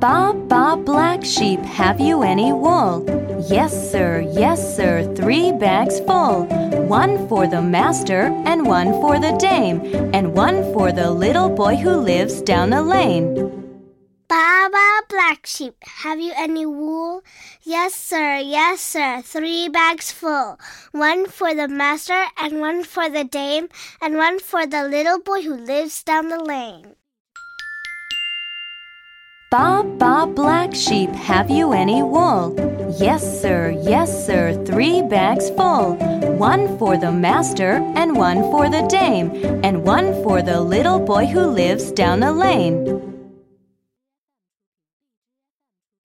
Baa, baa, black sheep, have you any wool? Yes, sir, yes, sir, three bags full. One for the master, and one for the dame, and one for the little boy who lives down the lane. Baa baa Black Sheep, have you any wool? Yes, sir, yes, sir, three bags full. One for the master, and one for the dame, and one for the little boy who lives down the lane. Baa, baa, black sheep, have you any wool? Yes, sir, yes, sir, three bags full. One for the master, and one for the dame, and one for the little boy who lives down the lane.